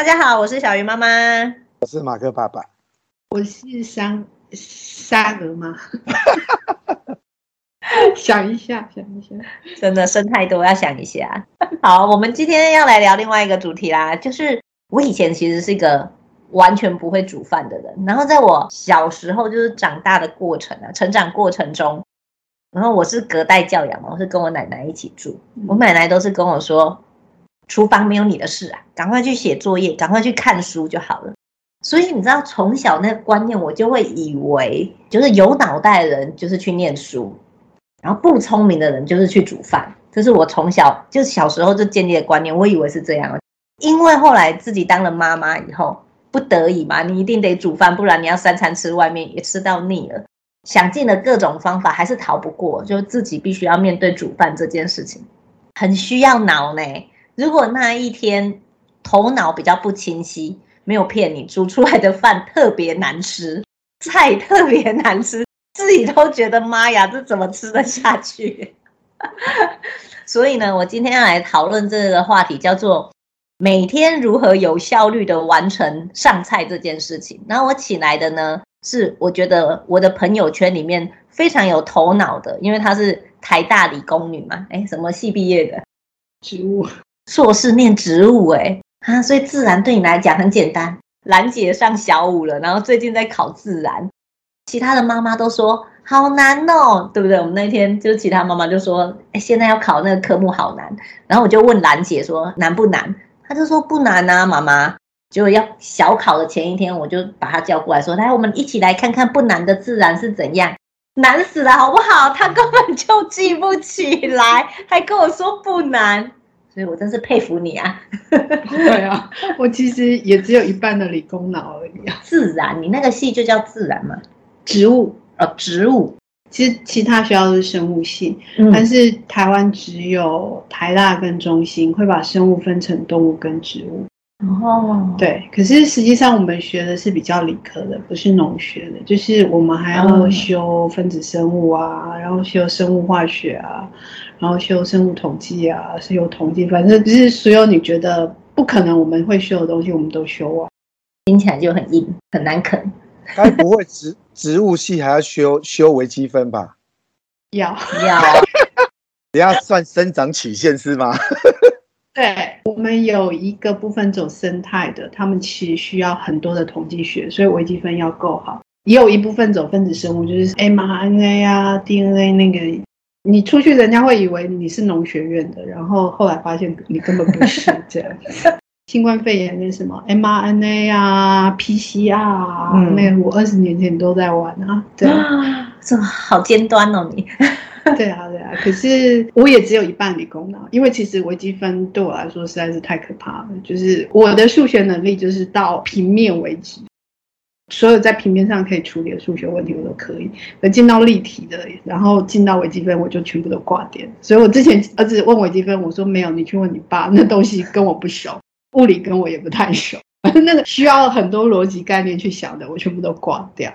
大家好，我是小鱼妈妈，我是马克爸爸，我是三沙鹅妈。想一下，想一下，真的生太多，要想一下。好，我们今天要来聊另外一个主题啦，就是我以前其实是一个完全不会煮饭的人，然后在我小时候就是长大的过程啊，成长过程中，然后我是隔代教养嘛，我是跟我奶奶一起住，我奶奶都是跟我说。厨房没有你的事啊，赶快去写作业，赶快去看书就好了。所以你知道，从小那个观念，我就会以为，就是有脑袋的人就是去念书，然后不聪明的人就是去煮饭。这是我从小就小时候就建立的观念，我以为是这样。因为后来自己当了妈妈以后，不得已嘛，你一定得煮饭，不然你要三餐吃外面也吃到腻了。想尽了各种方法，还是逃不过，就自己必须要面对煮饭这件事情，很需要脑呢。如果那一天头脑比较不清晰，没有骗你，煮出来的饭特别难吃，菜特别难吃，自己都觉得妈呀，这怎么吃得下去？所以呢，我今天要来讨论这个话题，叫做每天如何有效率的完成上菜这件事情。然后我请来的呢，是我觉得我的朋友圈里面非常有头脑的，因为她是台大理工女嘛，哎，什么系毕业的？植物。硕士念植物哎，啊，所以自然对你来讲很简单。兰姐上小五了，然后最近在考自然，其他的妈妈都说好难哦，对不对？我们那天就是其他妈妈就说，哎，现在要考那个科目好难。然后我就问兰姐说难不难？她就说不难啊，妈妈。就要小考的前一天，我就把她叫过来说，来，我们一起来看看不难的自然是怎样。难死了，好不好？她根本就记不起来，还跟我说不难。所以我真是佩服你啊！对啊，我其实也只有一半的理工脑而已啊。自然，你那个系就叫自然嘛？植物哦，植物。其实其他学校都是生物系，嗯、但是台湾只有台大跟中兴会把生物分成动物跟植物。哦，对。可是实际上我们学的是比较理科的，不是农学的。就是我们还要修分子生物啊，然后修生物化学啊。然后修生物统计啊，是有统计，反正就是所有你觉得不可能我们会修的东西，我们都修啊。听起来就很硬，很难啃。该不会植植物系还要修修微积分吧？要要，你要算生长曲线是吗？对，我们有一个部分走生态的，他们其实需要很多的统计学，所以微积分要够好。也有一部分走分子生物，就是 mRNA 啊、DNA 那个。你出去，人家会以为你是农学院的，然后后来发现你根本不是 这样。新冠肺炎那什么 mRNA 啊、PCR 啊，嗯、那个我二十年前都在玩啊。对啊，这好尖端哦你。对啊，对啊。可是我也只有一半理工脑，因为其实微积分对我来说实在是太可怕了。就是我的数学能力就是到平面为止。所有在平面上可以处理的数学问题，我都可以。而进到立体的，然后进到微积分，我就全部都挂点。所以我之前儿子问微积分，我说没有，你去问你爸，那东西跟我不熟，物理跟我也不太熟，那个需要很多逻辑概念去想的，我全部都挂掉。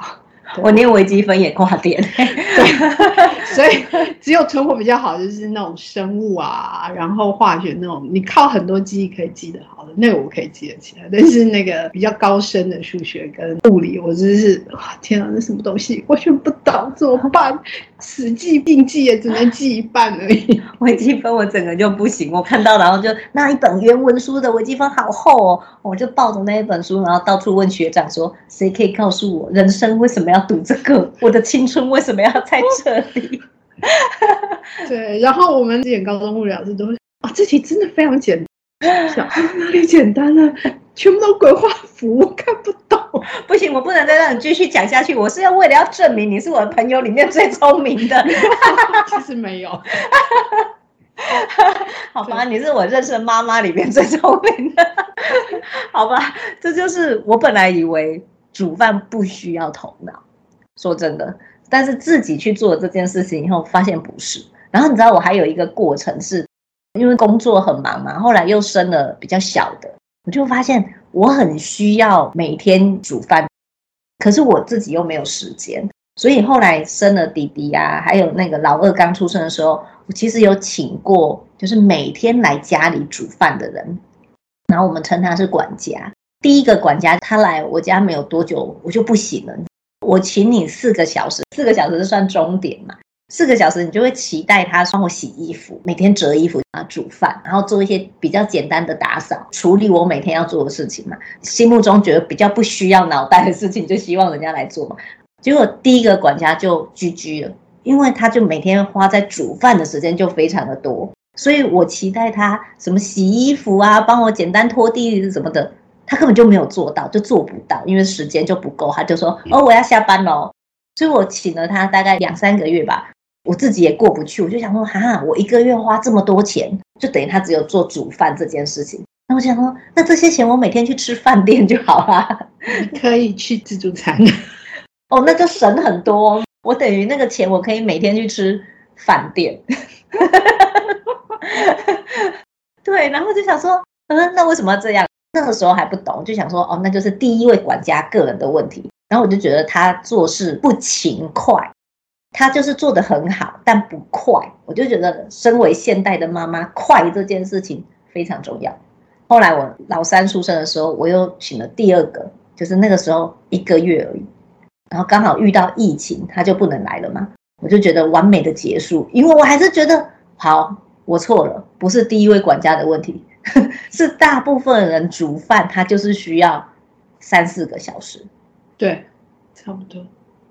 我连微积分也挂点，对，所以只有存活比较好，就是那种生物啊，然后化学那种，你靠很多记忆可以记得好的，那个我可以记得起来。但是那个比较高深的数学跟物理，我真是哇，天啊，那什么东西，完全不懂，怎么办？死记硬记也只能记一半而已。微积分我整个就不行，我看到然后就那一本原文书的微积分好厚哦，我就抱着那一本书，然后到处问学长说，谁可以告诉我人生为什么要读这个？我的青春为什么要在这里？对，然后我们演高中物理老师都会啊，这题真的非常简单，想哪里简单了？全部都鬼画符，我看不懂。不行，我不能再让你继续讲下去。我是要为了要证明你是我的朋友里面最聪明的。其实没有，好吧，你是我认识的妈妈里面最聪明的。好吧，这就是我本来以为煮饭不需要头脑，说真的，但是自己去做这件事情以后，发现不是。然后你知道，我还有一个过程是，因为工作很忙嘛，后来又生了比较小的。我就发现我很需要每天煮饭，可是我自己又没有时间，所以后来生了弟弟啊，还有那个老二刚出生的时候，我其实有请过，就是每天来家里煮饭的人，然后我们称他是管家。第一个管家他来我家没有多久，我就不行了。我请你四个小时，四个小时是算钟点嘛？四个小时你就会期待他帮我洗衣服，每天折衣服啊，煮饭，然后做一些比较简单的打扫，处理我每天要做的事情嘛。心目中觉得比较不需要脑袋的事情，就希望人家来做嘛。结果第一个管家就居居了，因为他就每天花在煮饭的时间就非常的多，所以我期待他什么洗衣服啊，帮我简单拖地什么的。他根本就没有做到，就做不到，因为时间就不够。他就说：“哦，我要下班喽。”所以，我请了他大概两三个月吧，我自己也过不去。我就想说：“哈，我一个月花这么多钱，就等于他只有做煮饭这件事情。”那我想说，那这些钱我每天去吃饭店就好了，可以去自助餐。哦，那就省很多。我等于那个钱，我可以每天去吃饭店。对，然后就想说，嗯，那为什么要这样？那个时候还不懂，就想说哦，那就是第一位管家个人的问题。然后我就觉得他做事不勤快，他就是做得很好，但不快。我就觉得身为现代的妈妈，快这件事情非常重要。后来我老三出生的时候，我又请了第二个，就是那个时候一个月而已。然后刚好遇到疫情，他就不能来了嘛。我就觉得完美的结束，因为我还是觉得好，我错了，不是第一位管家的问题。是大部分人煮饭，他就是需要三四个小时，对，差不多，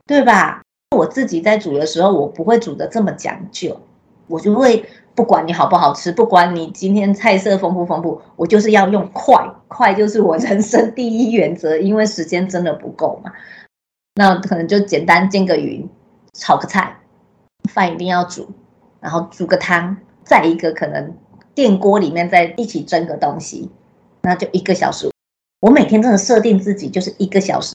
对吧？我自己在煮的时候，我不会煮的这么讲究，我就会不管你好不好吃，不管你今天菜色丰不丰富，我就是要用快，快就是我人生第一原则，因为时间真的不够嘛。那可能就简单煎个鱼，炒个菜，饭一定要煮，然后煮个汤，再一个可能。电锅里面再一起蒸个东西，那就一个小时。我每天真的设定自己就是一个小时。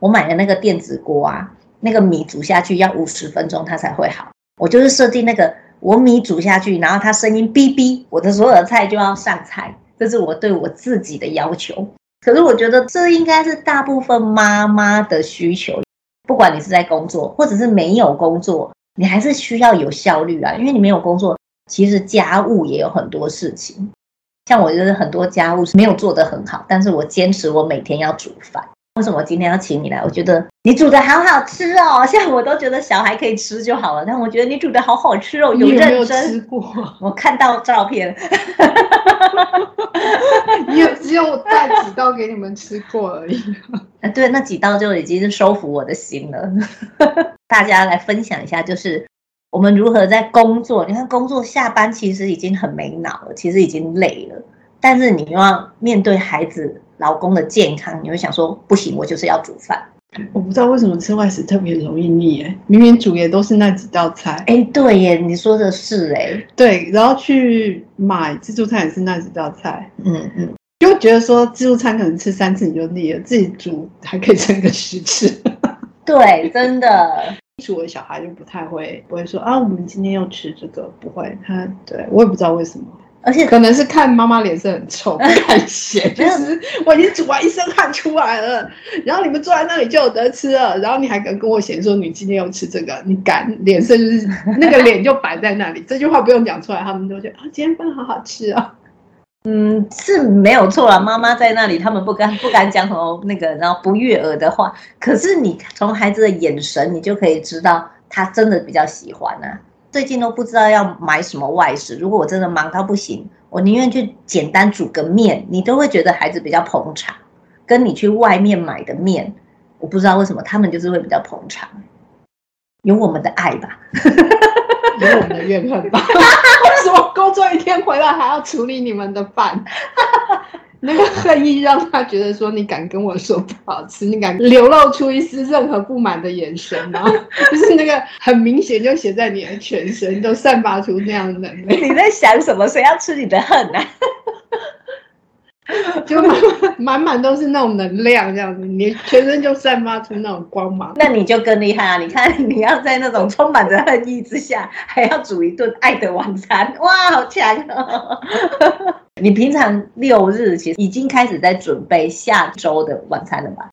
我买的那个电子锅啊，那个米煮下去要五十分钟它才会好。我就是设定那个我米煮下去，然后它声音哔哔，我的所有的菜就要上菜，这是我对我自己的要求。可是我觉得这应该是大部分妈妈的需求，不管你是在工作或者是没有工作，你还是需要有效率啊，因为你没有工作。其实家务也有很多事情，像我就是很多家务是没有做得很好，但是我坚持我每天要煮饭。为什么我今天要请你来？我觉得你煮的好好吃哦，像我都觉得小孩可以吃就好了，但我觉得你煮的好好吃哦，有认真。吃过？我看到照片，有只有我带几道给你们吃过而已。啊，对，那几道就已经是收服我的心了。大家来分享一下，就是。我们如何在工作？你看，工作下班其实已经很没脑了，其实已经累了。但是你又要面对孩子、老公的健康，你会想说：不行，我就是要煮饭。我不知道为什么吃外食特别容易腻，哎，明明煮也都是那几道菜。哎，对耶，你说的是哎，对。然后去买自助餐也是那几道菜，嗯嗯，就觉得说自助餐可能吃三次你就腻了，自己煮还可以撑个十次。对，真的。我的小孩就不太会，不会说啊，我们今天要吃这个，不会。他对我也不知道为什么，而且可能是看妈妈脸色很臭，不 敢写。就是我已经煮完一身汗出来了，然后你们坐在那里就有得吃了，然后你还敢跟我嫌说你今天要吃这个，你敢？脸色就是那个脸就摆在那里，这句话不用讲出来，他们都觉得啊，今天饭好好吃啊。嗯，是没有错啦。妈妈在那里，他们不敢不敢讲什么那个，然后不悦耳的话。可是你从孩子的眼神，你就可以知道他真的比较喜欢啊。最近都不知道要买什么外食，如果我真的忙到不行，我宁愿去简单煮个面，你都会觉得孩子比较捧场。跟你去外面买的面，我不知道为什么他们就是会比较捧场。有我们的爱吧。有我们的怨恨吧？为什么工作一天回来还要处理你们的饭？那个恨意让他觉得说，你敢跟我说不好吃，你敢流露出一丝任何不满的眼神吗？就是那个很明显就写在你的全身，都散发出那样的能量。你在想什么？谁要吃你的恨呢、啊？就满满都是那种能量，这样子，你全身就散发出那种光芒。那你就更厉害啊！你看，你要在那种充满着恨意之下，还要煮一顿爱的晚餐，哇，好强哦！你平常六日其实已经开始在准备下周的晚餐了吧？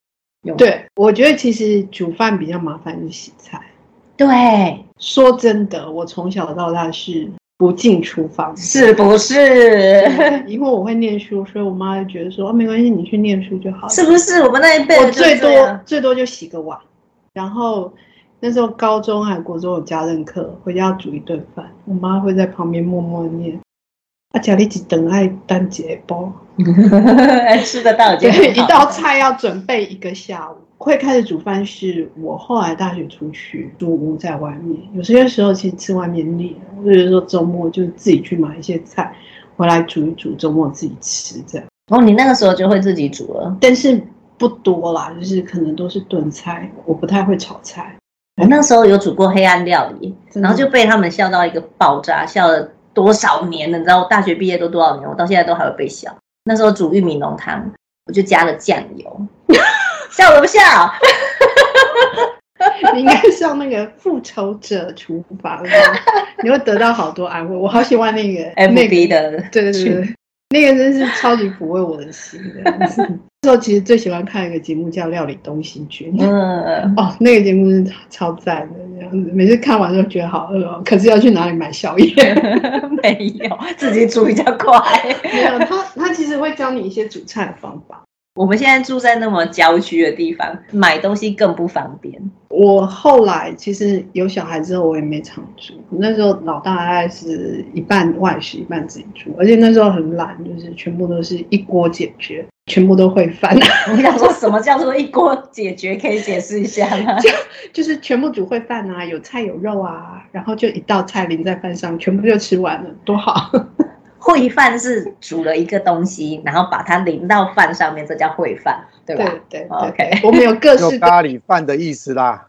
对，我觉得其实煮饭比较麻烦是洗菜。对，说真的，我从小到大是不进厨房，是不是？因为我会念书，所以我妈就觉得说，哦，没关系，你去念书就好了。是不是？我们那一辈我最多最多就洗个碗，然后那时候高中还国中有家政课，回家要煮一顿饭，我妈会在旁边默默念。啊，家里只等爱单节包，吃得到就对，一道菜要准备一个下午。会开始煮饭是我后来大学出去租屋在外面，有些时候其实吃外面腻了，或者说周末就自己去买一些菜回来煮一煮，周末自己吃这样。哦，你那个时候就会自己煮了，但是不多啦，就是可能都是炖菜，我不太会炒菜。我那时候有煮过黑暗料理，然后就被他们笑到一个爆炸，笑了多少年了？你知道我大学毕业都多少年？我到现在都还会被笑。那时候煮玉米浓汤，我就加了酱油。笑不笑？你应该上那个复仇者厨房，你会得到好多安慰。我好喜欢那个 MV 的，对对对对，那个真是超级抚慰我的心的。那时候其实最喜欢看一个节目叫《料理东西君》，嗯，哦，那个节目是超赞的，这样子每次看完都觉得好饿哦，可是要去哪里买宵夜？没有，自己煮比较快。没有，他他其实会教你一些煮菜的方法。我们现在住在那么郊区的地方，买东西更不方便。我后来其实有小孩之后，我也没常住。那时候老大大概是一半外食，一半自己煮，而且那时候很懒，就是全部都是一锅解决，全部都会饭。我想说什么叫做一锅解决？可以解释一下吗？就就是全部煮会饭啊，有菜有肉啊，然后就一道菜淋在饭上，全部就吃完了，多好。烩饭是煮了一个东西，然后把它淋到饭上面，这叫烩饭，对吧？对对，对，OK。我们有各式咖喱饭的意思啦，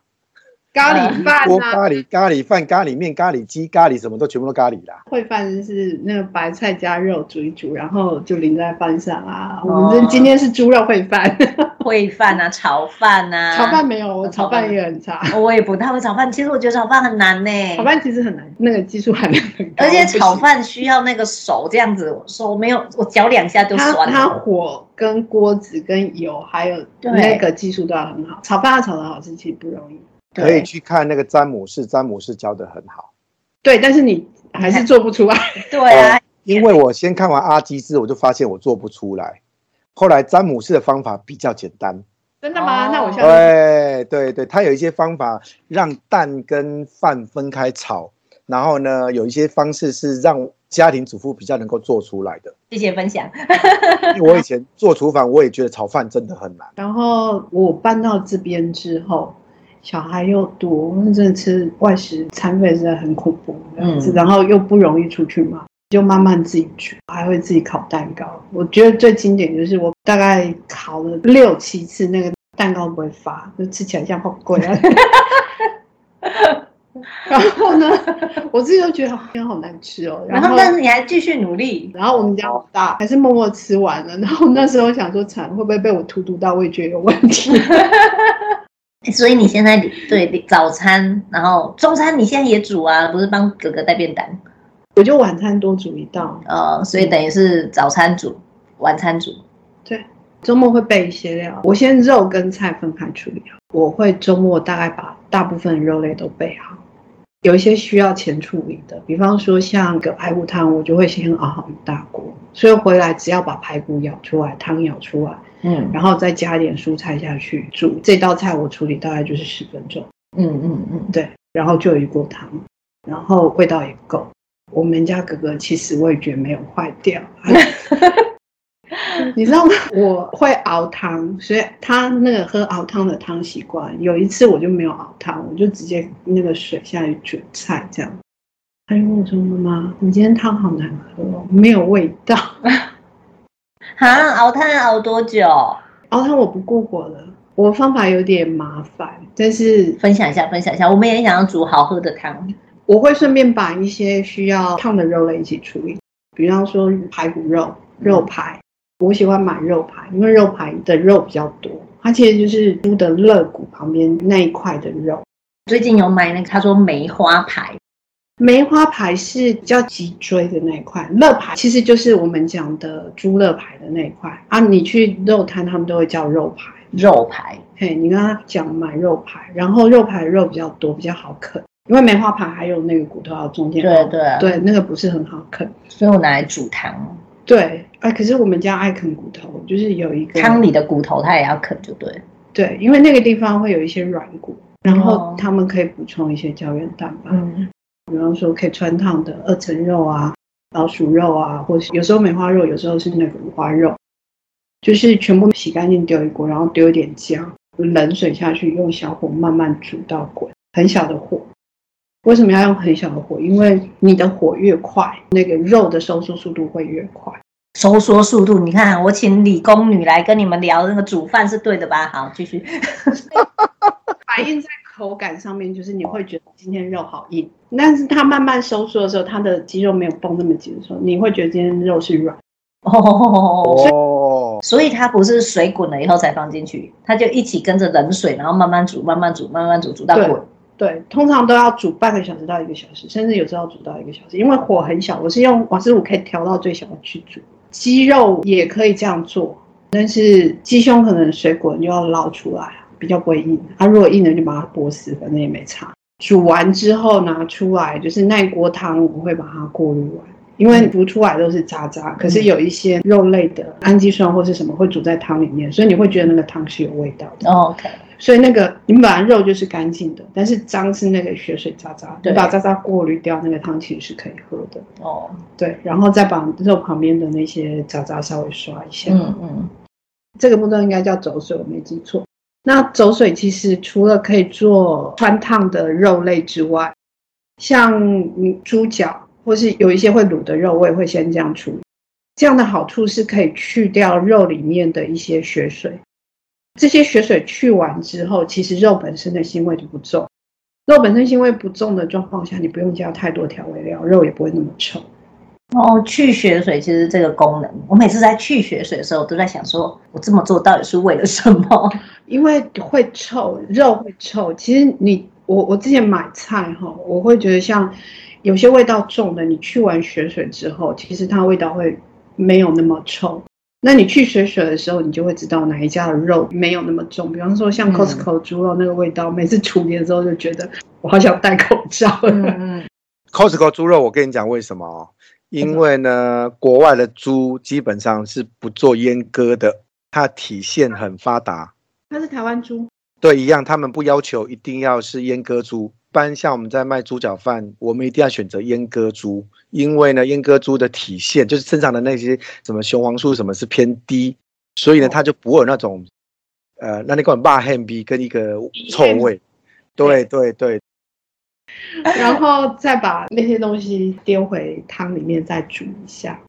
咖喱饭、啊、锅咖喱、咖喱饭、咖喱面、咖喱鸡、咖喱什么都全部都咖喱啦。烩饭是那个白菜加肉煮一煮，然后就淋在饭上啊。哦、我们今天是猪肉烩饭。烩饭啊，炒饭啊，炒饭没有，我炒饭也很差。我也不太会炒饭，其实我觉得炒饭很难呢。炒饭其实很难，那个技术含量很高。而且炒饭需要那个手这样子，手没有，我搅两下就酸了。它火跟锅子跟油还有那个技术都要很好。炒饭要炒得好吃其实不容易。可以去看那个詹姆士，詹姆士教的很好。对，但是你还是做不出来。对啊，因为我先看完阿基斯，我就发现我做不出来。后来詹姆士的方法比较简单，真的吗？那我下对对对，他有一些方法让蛋跟饭分开炒，然后呢，有一些方式是让家庭主妇比较能够做出来的。谢谢分享。我以前做厨房，我也觉得炒饭真的很难。然后我搬到这边之后，小孩又多，真的吃外食餐费真的很恐怖，嗯，然后又不容易出去嘛。就慢慢自己煮，还会自己烤蛋糕。我觉得最经典就是我大概烤了六七次，那个蛋糕不会发，就吃起来像好贵啊。然后呢，我自己都觉得好像好难吃哦。然后，但是你还继续努力。然后我们家老大还是默默吃完了。然后那时候想说，惨会不会被我荼毒到味觉有问题？所以你现在对早餐，然后中餐你现在也煮啊？不是帮哥哥带便当？我就晚餐多煮一道，呃，所以等于是早餐煮，嗯、晚餐煮。对，周末会备一些料。我先肉跟菜分开处理好。我会周末大概把大部分肉类都备好。有一些需要前处理的，比方说像个排骨汤，我就会先熬好一大锅，所以回来只要把排骨舀出来，汤舀出来，嗯，然后再加一点蔬菜下去煮。这道菜我处理大概就是十分钟。嗯嗯嗯，对，然后就有一锅汤，然后味道也够。我们家哥哥其实味觉没有坏掉，你知道吗？我会熬汤，所以他那个喝熬汤的汤习惯。有一次我就没有熬汤，我就直接那个水下去煮菜，这样。他就跟我说：“妈妈，你今天汤好难喝哦，没有味道。” 啊，熬汤熬多久？熬汤我不顾火了，我方法有点麻烦，但是分享一下，分享一下，我们也想要煮好喝的汤。我会顺便把一些需要烫的肉类一起处理，比方说排骨肉、肉排。我喜欢买肉排，因为肉排的肉比较多，它其实就是猪的肋骨旁边那一块的肉。最近有买那个，他说梅花排，梅花牌是比较脊椎的那一块，乐牌其实就是我们讲的猪乐牌的那一块啊。你去肉摊，他们都会叫肉排。肉排，嘿，你跟他讲买肉排，然后肉排的肉比较多，比较好啃。因为梅花牌还有那个骨头要中间，对对对，那个不是很好啃，所以我拿来煮汤。对，哎，可是我们家爱啃骨头，就是有一个汤里的骨头，它也要啃，就对。对，因为那个地方会有一些软骨，然后他们可以补充一些胶原蛋白。嗯，比方说可以穿烫的二层肉啊、老鼠肉啊，或是有时候梅花肉，有时候是那个五花肉，就是全部洗干净丢一锅，然后丢一点姜，冷水下去，用小火慢慢煮到滚，很小的火。为什么要用很小的火？因为你的火越快，那个肉的收缩速度会越快。收缩速度，你看，我请理工女来跟你们聊那个煮饭是对的吧？好，继续。反映在口感上面，就是你会觉得今天肉好硬，但是它慢慢收缩的时候，它的肌肉没有绷那么紧的时候，你会觉得今天肉是软。哦，所以它不是水滚了以后才放进去，它就一起跟着冷水，然后慢慢煮，慢慢煮，慢慢煮，煮到滚。对，通常都要煮半个小时到一个小时，甚至有时候要煮到一个小时，因为火很小。我是用瓦斯炉可以调到最小的去煮。鸡肉也可以这样做，但是鸡胸可能水滚就要捞出来，比较不会硬。它、啊、如果硬了就把它剥死，反正也没差。煮完之后拿出来，就是那一锅汤我会把它过滤完，因为煮出来都是渣渣。可是有一些肉类的氨基酸或是什么会煮在汤里面，所以你会觉得那个汤是有味道的。Oh, OK。所以那个你们本来肉就是干净的，但是脏是那个血水渣渣，你把渣渣过滤掉，那个汤其实是可以喝的。哦，对，然后再把肉旁边的那些渣渣稍微刷一下。嗯嗯，这个步骤应该叫走水，我没记错。那走水其实除了可以做汆烫的肉类之外，像你猪脚或是有一些会卤的肉，我也会先这样处理。这样的好处是可以去掉肉里面的一些血水。这些血水去完之后，其实肉本身的腥味就不重。肉本身腥味不重的状况下，你不用加太多调味料，肉也不会那么臭。哦，去血水其实这个功能，我每次在去血水的时候，都在想说，我这么做到底是为了什么？因为会臭，肉会臭。其实你我我之前买菜哈，我会觉得像有些味道重的，你去完血水之后，其实它味道会没有那么臭。那你去血水的时候，你就会知道哪一家的肉没有那么重。比方说像 Costco 猪肉那个味道，嗯、每次处理的时候就觉得我好想戴口罩。嗯，Costco 猪肉，我跟你讲为什么？因为呢，国外的猪基本上是不做阉割的，它体现很发达。它是台湾猪？对，一样，他们不要求一定要是阉割猪。一般像我们在卖猪脚饭，我们一定要选择阉割猪，因为呢，阉割猪的体现就是身上的那些什么雄黄素什么是偏低，所以呢，它就不会有那种，呃，那那个骂汉逼跟一个臭味。对对对。然后再把那些东西丢回汤里面再煮一下，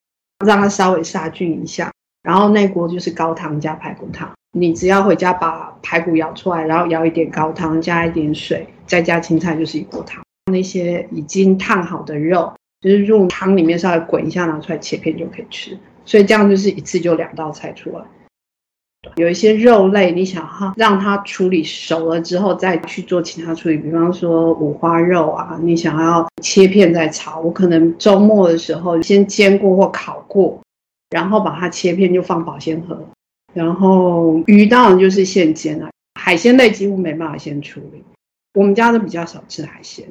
让它稍微杀菌一下。然后那锅就是高汤加排骨汤。你只要回家把排骨舀出来，然后舀一点高汤，加一点水，再加青菜，就是一锅汤。那些已经烫好的肉，就是入汤里面稍微滚一下，拿出来切片就可以吃。所以这样就是一次就两道菜出来。有一些肉类，你想哈让它处理熟了之后再去做其他处理，比方说五花肉啊，你想要切片再炒，我可能周末的时候先煎过或烤过，然后把它切片就放保鲜盒。然后鱼当然就是现煎了，海鲜类几乎没办法先处理。我们家都比较少吃海鲜，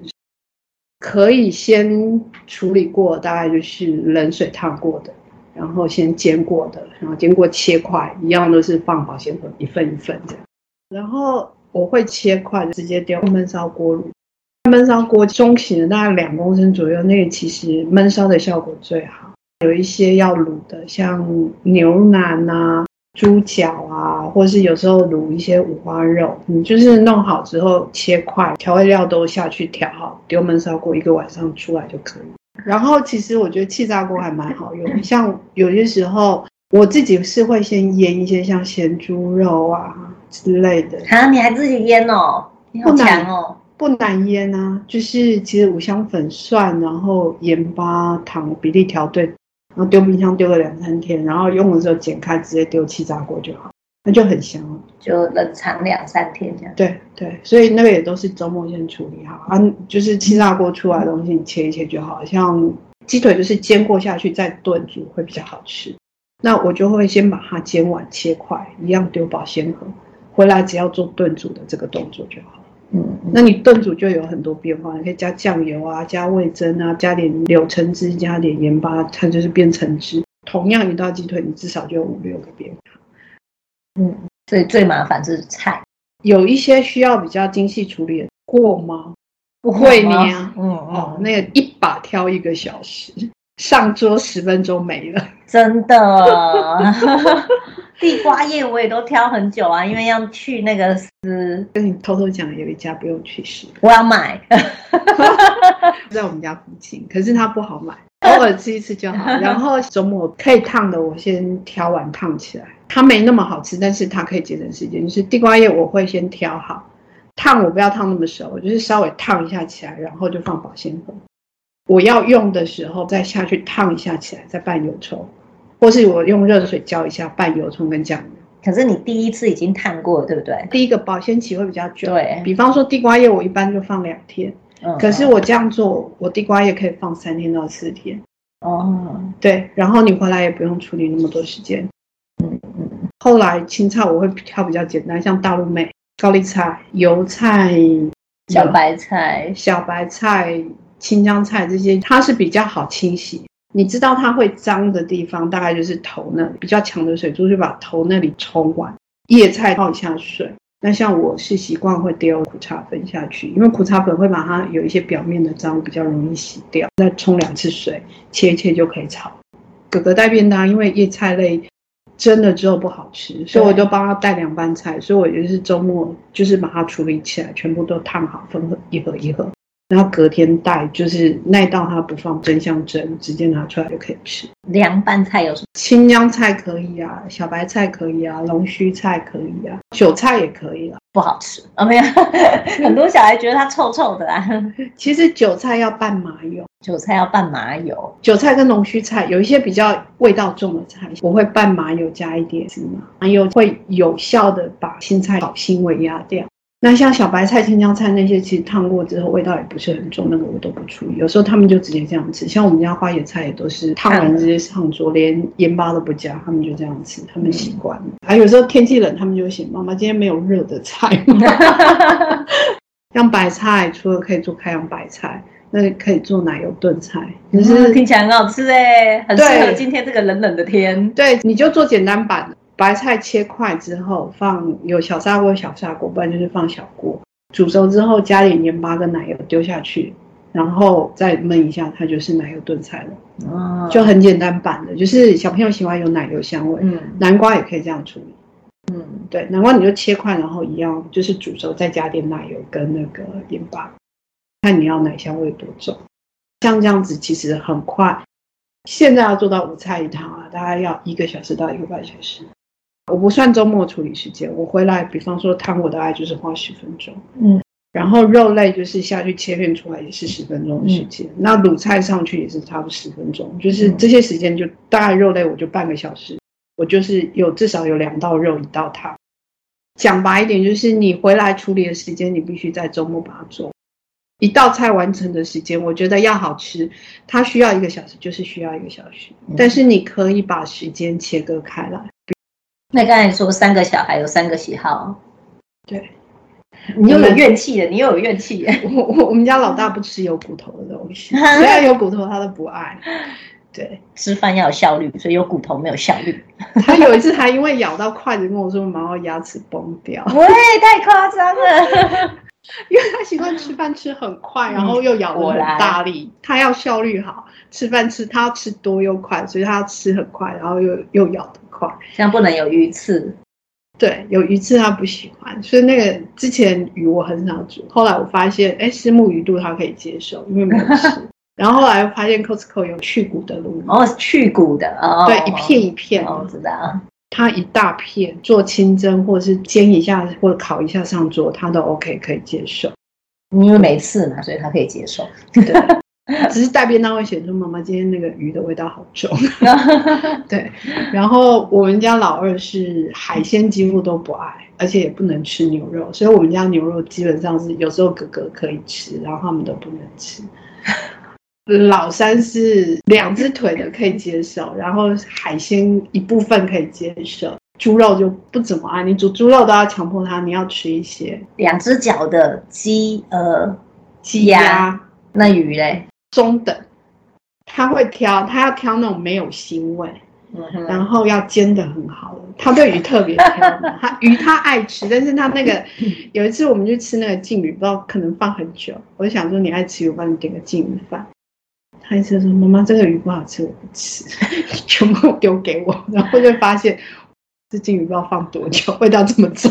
可以先处理过，大概就是冷水烫过的，然后先煎过的，然后经过切块，一样都是放保鲜盒，一份一份这样。然后我会切块，直接丢焖烧锅炉。焖烧锅中型的，大概两公升左右，那个其实焖烧的效果最好。有一些要卤的，像牛腩啊。猪脚啊，或是有时候卤一些五花肉，你就是弄好之后切块，调味料都下去调好，丢焖烧锅一个晚上出来就可以。然后其实我觉得气炸锅还蛮好用，像有些时候我自己是会先腌一些像咸猪肉啊之类的。啊，你还自己腌哦？你好强哦！不难腌啊，就是其实五香粉、蒜，然后盐巴、糖比例调对。然后丢冰箱丢个两三天，然后用的时候剪开，直接丢气炸锅就好，那就很香了。就冷藏两三天这样。对对，所以那个也都是周末先处理好啊，就是气炸锅出来的东西，你切一切就好。像鸡腿就是煎过下去再炖煮会比较好吃。那我就会先把它煎完切块，一样丢保鲜盒，回来只要做炖煮的这个动作就好。嗯，那你炖煮就有很多变化，你可以加酱油啊，加味增啊，加点柳橙汁，加点盐巴，它就是变橙汁。同样一道鸡腿，你至少就有五六个变化。嗯，所以最麻烦是菜，有一些需要比较精细处理的过吗？不会吗呢，嗯哦，嗯，那个一把挑一个小时，上桌十分钟没了。真的，地瓜叶我也都挑很久啊，因为要去那个丝，跟你偷偷讲，有一家不用去试，我要买。在我们家附近，可是它不好买，偶尔吃一次就好。然后周末可以烫的，我先挑完烫起来。它没那么好吃，但是它可以节省时间。就是地瓜叶，我会先挑好，烫我不要烫那么熟，我就是稍微烫一下起来，然后就放保鲜盒。我要用的时候再下去烫一下起来，再拌油葱，或是我用热水浇一下拌油葱跟酱油。可是你第一次已经烫过了，对不对？第一个保鲜期会比较久，对比方说地瓜叶，我一般就放两天。嗯，可是我这样做，我地瓜叶可以放三天到四天。哦，对，然后你回来也不用处理那么多时间。嗯嗯，后来青菜我会挑比较简单，像大陆妹、高丽菜、油菜、小白菜，小白菜、青江菜这些，它是比较好清洗。你知道它会脏的地方，大概就是头那里比较强的水珠，就把头那里冲完。叶菜泡一下水。那像我是习惯会丢苦茶粉下去，因为苦茶粉会把它有一些表面的脏比较容易洗掉。再冲两次水，切一切就可以炒。哥哥带便当，因为叶菜类蒸了之后不好吃，所以我就帮他带凉拌菜。所以我就是周末就是把它处理起来，全部都烫好，分盒一盒一盒。然后隔天带，就是耐到它不放蒸箱蒸，直接拿出来就可以吃。凉拌菜有什么？青江菜可以啊，小白菜可以啊，龙须菜可以啊，韭菜也可以啊。不好吃啊？没有，很多小孩觉得它臭臭的啊。其实韭菜要拌麻油，韭菜要拌麻油。韭菜跟龙须菜有一些比较味道重的菜，我会拌麻油加一点芝麻，麻油会有效的把青菜好腥味压掉。那像小白菜、青江菜那些，其实烫过之后味道也不是很重，那个我都不处理。有时候他们就直接这样吃，像我们家花野菜也都是烫完直接上桌，连盐巴都不加，他们就这样吃，他们习惯了。啊、有时候天气冷，他们就会嫌妈妈今天没有热的菜。像白菜，除了可以做开阳白菜，那可以做奶油炖菜，可是听起来很好吃哎，很适合今天这个冷冷的天。对，你就做简单版的。白菜切块之后，放有小砂锅、小砂锅，不然就是放小锅。煮熟之后，加点盐巴跟奶油丢下去，然后再焖一下，它就是奶油炖菜了。哦，就很简单版的，就是小朋友喜欢有奶油香味。嗯，南瓜也可以这样处理。嗯，对，南瓜你就切块，然后一样就是煮熟，再加点奶油跟那个盐巴，看你要奶香味多重。像这样子其实很快。现在要做到五菜一汤啊，大概要一个小时到一个半小时。我不算周末处理时间，我回来，比方说汤我的爱就是花十分钟，嗯，然后肉类就是下去切片出来也是十分钟的时间，嗯、那卤菜上去也是差不多十分钟，就是这些时间就大概肉类我就半个小时，我就是有至少有两道肉一道汤。讲白一点，就是你回来处理的时间，你必须在周末把它做。一道菜完成的时间，我觉得要好吃，它需要一个小时，就是需要一个小时，嗯、但是你可以把时间切割开来。那刚才说三个小孩有三个喜好，对，你又有怨气的，你又有怨气。我我我们家老大不吃有骨头的东西，只要有骨头他都不爱。对，吃饭要有效率，所以有骨头没有效率。他有一次还因为咬到筷子跟我说：“妈妈牙齿崩掉。”喂，太夸张了。因为他习惯吃饭吃很快，然后又咬得很大力，他要效率好，吃饭吃他要吃多又快，所以他要吃很快，然后又又咬得快。像不能有鱼刺，对，有鱼刺他不喜欢，所以那个之前鱼我很少煮，后来我发现，哎，虱目鱼肚他可以接受，因为没有 吃。然后后来发现 Costco 有去骨的鲈鱼，哦，去骨的，哦，对，一片一片，哦知道。它一大片做清蒸或者是煎一下或者烤一下上桌，他都 OK 可以接受。因为没事嘛，所以他可以接受。对，只是带便当会显出妈妈今天那个鱼的味道好重。对，然后我们家老二是海鲜几乎都不爱，而且也不能吃牛肉，所以我们家牛肉基本上是有时候哥哥可以吃，然后他们都不能吃。老三是两只腿的可以接受，然后海鲜一部分可以接受，猪肉就不怎么爱。你煮猪肉都要强迫他，你要吃一些两只脚的鸡、鹅、鸡鸭。那鱼嘞？中等，他会挑，他要挑那种没有腥味。嗯、然后要煎的很好的，他对鱼特别挑，他鱼他爱吃，但是他那个有一次我们去吃那个鲫鱼，不知道可能放很久，我就想说你爱吃，我帮你点个鲫鱼饭。他一直说妈妈这个鱼不好吃，我不吃，全部丢给我，然后就发现这金鱼不知道放多久，味道这么重，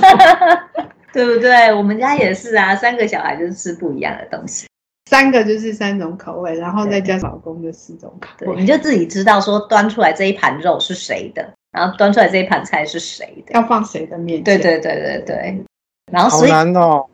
对不对？我们家也是啊，三个小孩就是吃不一样的东西。三个就是三种口味，然后再加老公的四种口味，你就自己知道说端出来这一盘肉是谁的，然后端出来这一盘菜是谁的，要放谁的面。对对对对对。然后所以好难哦，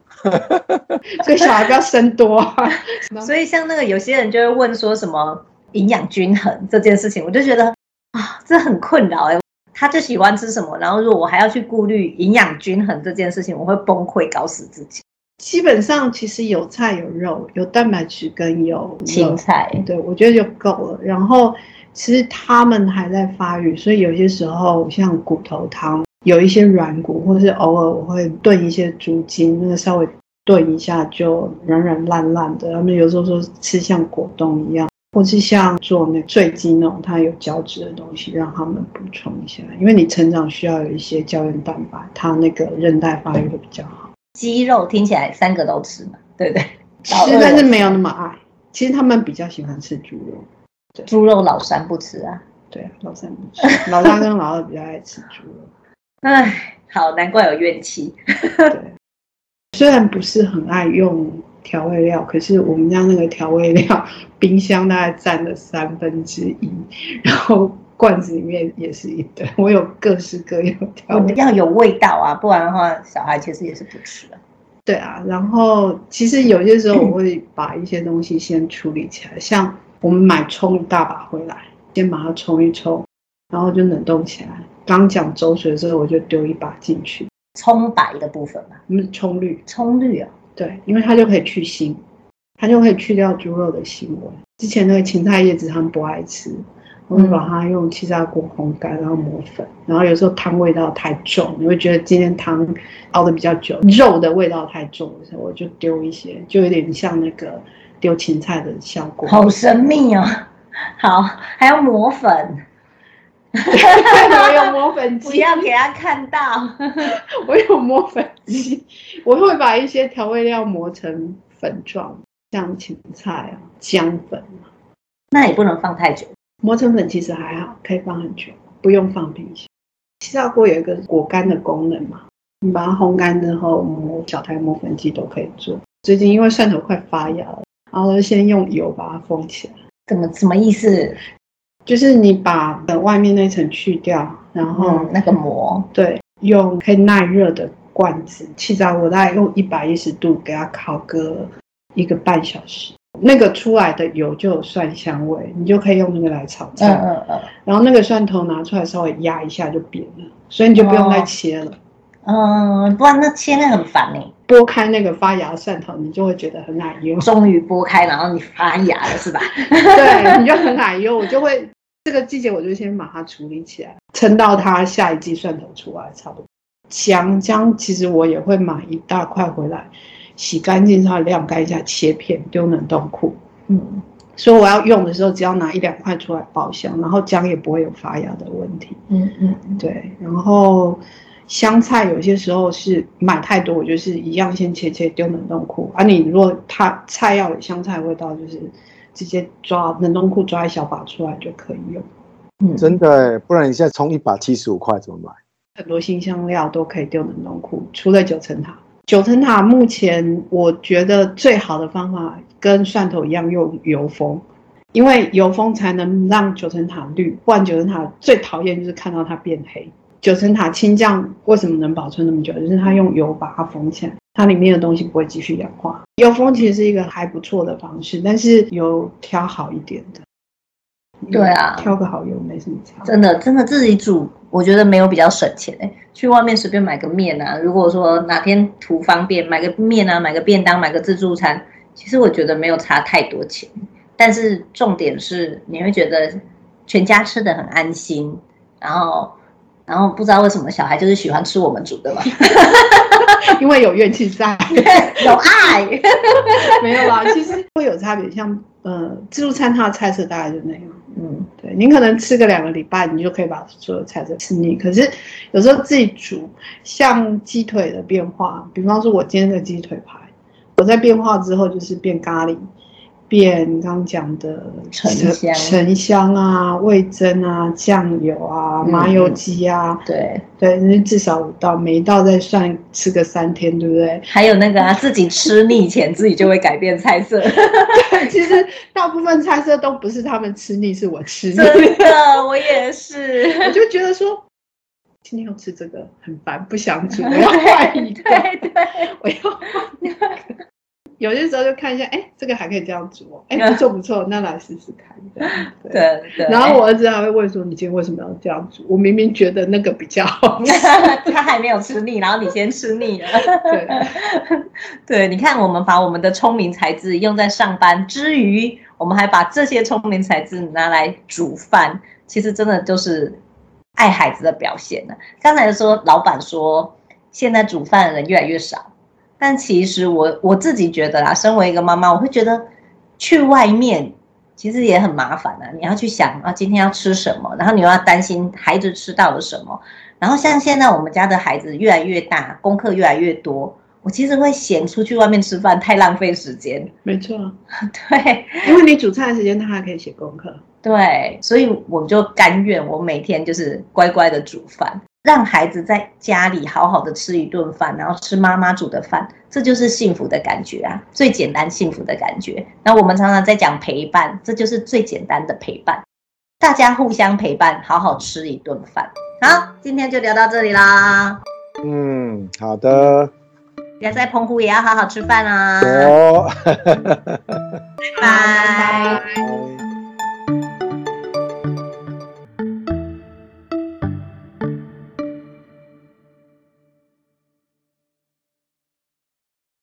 所以小孩不要生多啊。所以像那个有些人就会问说什么营养均衡这件事情，我就觉得啊，这很困扰哎。他就喜欢吃什么，然后如果我还要去顾虑营养均衡这件事情，我会崩溃，搞死自己。基本上其实有菜有肉，有蛋白质跟有青菜，对，我觉得就够了。然后其实他们还在发育，所以有些时候像骨头汤，有一些软骨，或是偶尔我会炖一些猪筋，那个稍微炖一下就软软烂烂的。他们有时候说吃像果冻一样，或是像做那醉鸡那种，它有胶质的东西，让他们补充一下。因为你成长需要有一些胶原蛋白，它那个韧带发育会比较好。鸡肉听起来三个都吃嘛，对不对？吃，但是没有那么爱。其实他们比较喜欢吃猪肉，对，猪肉老三不吃啊。对啊，老三不吃，老大跟老二比较爱吃猪肉。哎，好，难怪有怨气。对，虽然不是很爱用调味料，可是我们家那个调味料冰箱大概占了三分之一，然后。罐子里面也是一堆，我有各式各样调味，要有味道啊，不然的话，小孩其实也是不吃的。对啊，然后其实有些时候我会把一些东西先处理起来，像我们买葱一大把回来，先把它冲一冲，然后就冷冻起来。刚讲粥水的时候，我就丢一把进去，葱白的部分嘛，嗯，葱绿，葱绿啊，对，因为它就可以去腥，它就可以去掉猪肉的腥味。之前那个芹菜叶子他们不爱吃。我会把它用气炸锅烘干，然后磨粉。然后有时候汤味道太重，你会觉得今天汤熬的比较久，肉的味道太重的时候，我就丢一些，就有点像那个丢芹菜的效果。好神秘哦！好，还要磨粉。我有磨粉机，不要给他看到。我有磨粉机，我会把一些调味料磨成粉状，像芹菜啊、姜粉。那也不能放太久。磨成粉其实还好，可以放很久，不用放冰箱。气炸锅有一个果干的功能嘛，你把它烘干之后，磨小台磨粉机都可以做。最近因为蒜头快发芽了，然后先用油把它封起来。怎么什么意思？就是你把外面那层去掉，然后、嗯、那个膜，对，用可以耐热的罐子，气炸锅大概用一百一十度给它烤个一个半小时。那个出来的油就有蒜香味，你就可以用那个来炒菜。嗯嗯嗯。然后那个蒜头拿出来稍微压一下就扁了，所以你就不用再切了。哦、嗯，不然那切那很烦呢。剥开那个发芽的蒜头，你就会觉得很奶油。终于剥开，然后你发芽了是吧？对，你就很奶油。我就会这个季节我就先把它处理起来，撑到它下一季蒜头出来差不多。姜姜其实我也会买一大块回来。洗干净，稍微晾干一下，切片丢冷冻库。嗯，所以我要用的时候，只要拿一两块出来爆香，然后姜也不会有发芽的问题。嗯嗯，对。然后香菜有些时候是买太多，我就是一样先切切丢冷冻库。啊，你如果它菜要有香菜味道，就是直接抓冷冻库抓一小把出来就可以用。嗯，真的，不然你现在冲一把七十五块怎么买？很多新香料都可以丢冷冻库，除了九层塔。九层塔目前我觉得最好的方法跟蒜头一样用油封，因为油封才能让九层塔绿。不然九层塔最讨厌就是看到它变黑。九层塔青酱为什么能保存那么久？就是它用油把它封起来，它里面的东西不会继续氧化。油封其实是一个还不错的方式，但是油挑好一点的。对啊，挑个好油没什么差。真的，真的自己煮，我觉得没有比较省钱哎。去外面随便买个面啊，如果说哪天图方便，买个面啊，买个便当，买个自助餐，其实我觉得没有差太多钱。但是重点是，你会觉得全家吃的很安心，然后然后不知道为什么小孩就是喜欢吃我们煮的嘛 因为有怨气在，有爱，没有啦，其实会有差别。像呃自助餐，它的菜色大概就那样。嗯，对，你可能吃个两个礼拜，你就可以把所有菜色吃腻。可是有时候自己煮，像鸡腿的变化，比方说我今天的鸡腿排，我在变化之后就是变咖喱。变刚刚讲的沉香、沉香啊、味增啊、酱油啊、麻油鸡啊，嗯、对对，那至少五道，每一道再算吃个三天，对不对？还有那个啊，自己吃腻前自己就会改变菜色。对，其实大部分菜色都不是他们吃腻，是我吃腻。真的，我也是，我就觉得说今天要吃这个很烦，不想煮，我要换一个，对 对，我要换一个。有些时候就看一下，哎，这个还可以这样煮哦，哎，不错不错，那来试试看。对对对。然后我儿子还会问说：“你今天为什么要这样煮？”我明明觉得那个比较好吃，他还没有吃腻，然后你先吃腻了。对对，你看，我们把我们的聪明才智用在上班之余，我们还把这些聪明才智拿来煮饭，其实真的就是爱孩子的表现呢。刚才说老板说，现在煮饭的人越来越少。但其实我我自己觉得啦，身为一个妈妈，我会觉得去外面其实也很麻烦啊。你要去想啊，今天要吃什么，然后你又要担心孩子吃到了什么。然后像现在我们家的孩子越来越大，功课越来越多，我其实会嫌出去外面吃饭太浪费时间。没错，对，因为你煮菜的时间，他还可以写功课。对，所以我就甘愿我每天就是乖乖的煮饭。让孩子在家里好好的吃一顿饭，然后吃妈妈煮的饭，这就是幸福的感觉啊！最简单幸福的感觉。那我们常常在讲陪伴，这就是最简单的陪伴，大家互相陪伴，好好吃一顿饭。好，今天就聊到这里啦。嗯，好的。要在澎湖也要好好吃饭啊。哦。拜拜。